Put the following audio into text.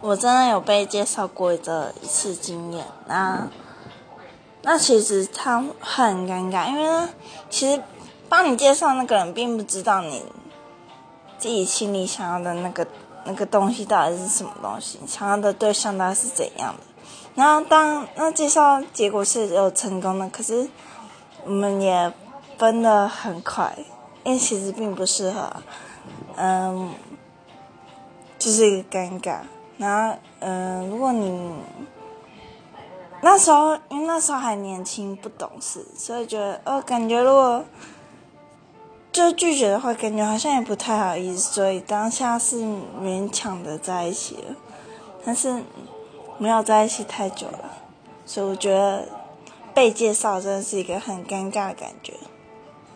我真的有被介绍过的一次经验，那那其实他很尴尬，因为呢，其实帮你介绍那个人并不知道你自己心里想要的那个那个东西到底是什么东西，想要的对象到底是怎样的。然后当那介绍结果是有成功的，可是我们也分的很快，因为其实并不适合，嗯，就是一个尴尬。然后，嗯，如果你那时候，因为那时候还年轻不懂事，所以觉得，哦，感觉如果就拒绝的话，感觉好像也不太好意思，所以当下是勉强的在一起了，但是没有在一起太久了，所以我觉得被介绍真的是一个很尴尬的感觉。